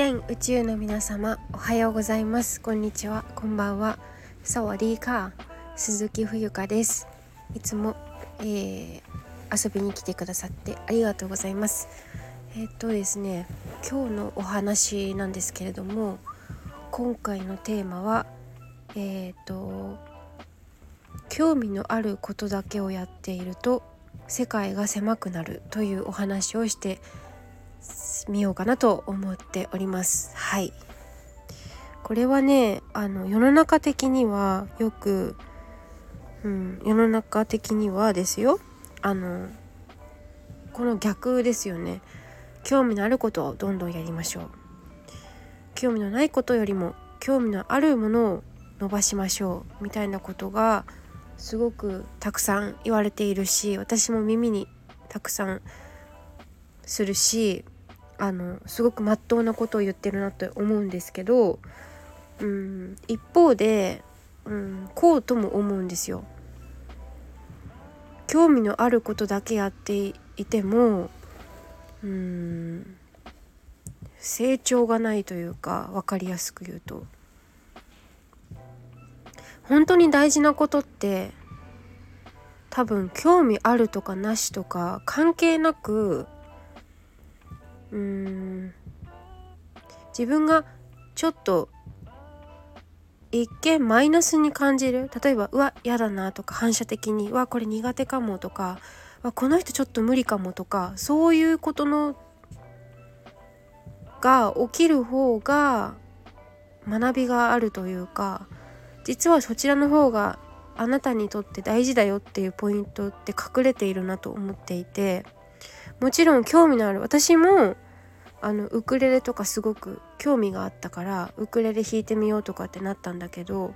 全宇宙の皆様おはようございます。こんにちは。こんばんは。サワディーカー鈴木冬香です。いつも、えー、遊びに来てくださってありがとうございます。えっ、とですね今日のお話なんですけれども今回のテーマはえっ、と興味のあることだけをやっていると世界が狭くなるというお話をしてみようかなと思っております。はい。これはねあの世の中的にはよく、うん、世の中的にはですよ。あのこの逆ですよね。興味のあることをどんどんやりましょう。興味のないことよりも興味のあるものを伸ばしましょう。みたいなことがすごくたくさん言われているし私も耳にたくさんするしあのすごくまっとうなことを言ってるなと思うんですけど、うん、一方で、うん、こうとも思うんですよ。興味のあることだけやっていてもうん成長がないというか分かりやすく言うと本当に大事なことって多分興味あるとかなしとか関係なくうーん。自分がちょっと一見マイナスに感じる。例えばうわ嫌だなとか反射的にうわこれ苦手かもとかわこの人ちょっと無理かもとかそういうことのが起きる方が学びがあるというか実はそちらの方があなたにとって大事だよっていうポイントって隠れているなと思っていてもちろん興味のある私もあのウクレレとかすごく興味があったからウクレレ弾いてみようとかってなったんだけど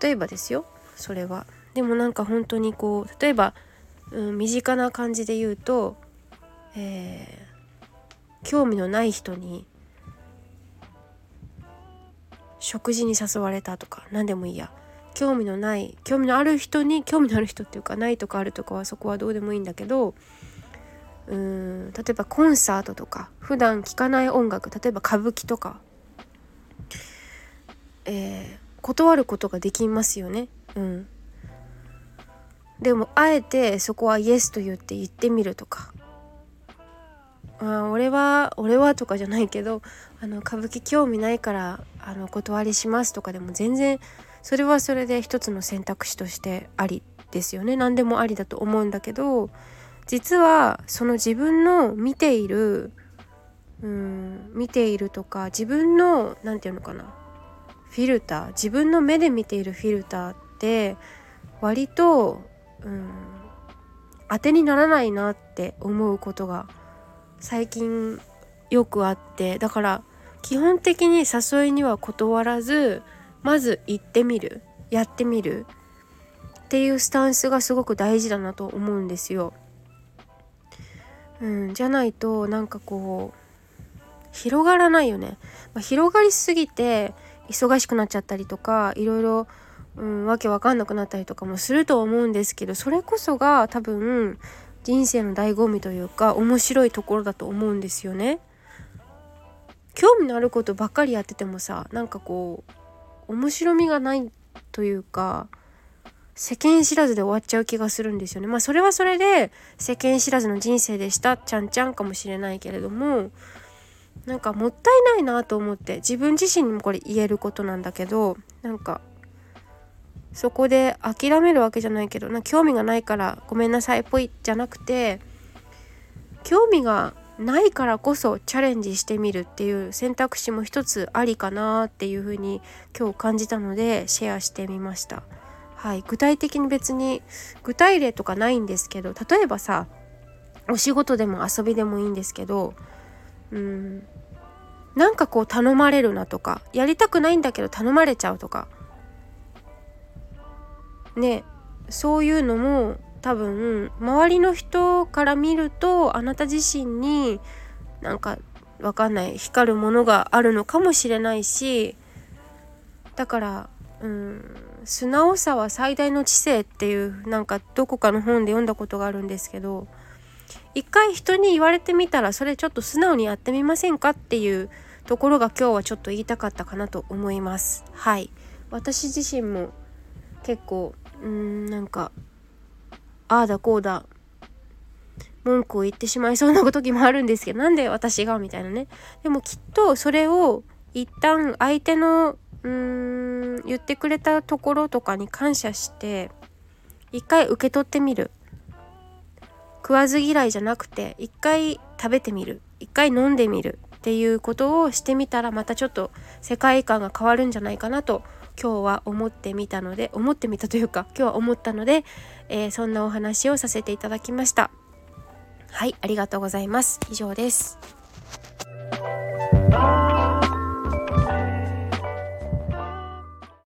例えばですよそれは。でもなんか本当にこう例えば、うん、身近な感じで言うと、えー、興味のない人に食事に誘われたとか何でもいいや興味のない興味のある人に興味のある人っていうかないとかあるとかはそこはどうでもいいんだけどうーん例えばコンサートとか普段聴かない音楽例えば歌舞伎とか、えー、断ることができますよね。うん、でもあえてそこはイエスと言って言ってみるとかあ俺は俺はとかじゃないけどあの歌舞伎興味ないからあの断りしますとかでも全然それはそれで一つの選択肢としてありですよね。何でもありだと思うんだけど実はその自分の見ているうん見ているとか自分の何て言うのかなフィルター自分の目で見ているフィルターって割とうん当てにならないなって思うことが最近よくあってだから基本的に誘いには断らずまず行ってみるやってみるっていうスタンスがすごく大事だなと思うんですよ。うん、じゃないとなんかこう広がらないよね。まあ、広がりすぎて忙しくなっちゃったりとかいろいろ、うん、わけわかんなくなったりとかもすると思うんですけどそれこそが多分人生の醍醐味というか面白いところだと思うんですよね。興味のあることばっかりやっててもさなんかこう面白みがないというか世間知らずで終わっちゃう気がするんですよね。まあそれはそれで世間知らずの人生でしたちゃんちゃんかもしれないけれどもなんかもったいないなと思って自分自身にもこれ言えることなんだけどなんかそこで諦めるわけじゃないけどな興味がないからごめんなさいっぽいじゃなくて興味がないからこそチャレンジしてみるっていう選択肢も一つありかなっていうふうに今日感じたのでシェアしてみました。はい、具体的に別に具体例とかないんですけど例えばさお仕事でも遊びでもいいんですけどうんなんかこう頼まれるなとかやりたくないんだけど頼まれちゃうとかねそういうのも多分周りの人から見るとあなた自身になんかわかんない光るものがあるのかもしれないしだからうん素直さは最大の知性っていうなんかどこかの本で読んだことがあるんですけど一回人に言われてみたらそれちょっと素直にやってみませんかっていうところが今日はちょっと言いたかったかなと思います。はい。私自身も結構うんなんかああだこうだ。文句を言ってしまいそうな時もあるんですけどなんで私がみたいなね。でもきっとそれを一旦相手のうーん言ってくれたところとかに感謝して一回受け取ってみる。食わず嫌いじゃなくて一回食べてみる。一回飲んでみるっていうことをしてみたらまたちょっと世界観が変わるんじゃないかなと今日は思ってみたので思ってみたというか今日は思ったので、えー、そんなお話をさせていただきました。はいありがとうございます。以上です。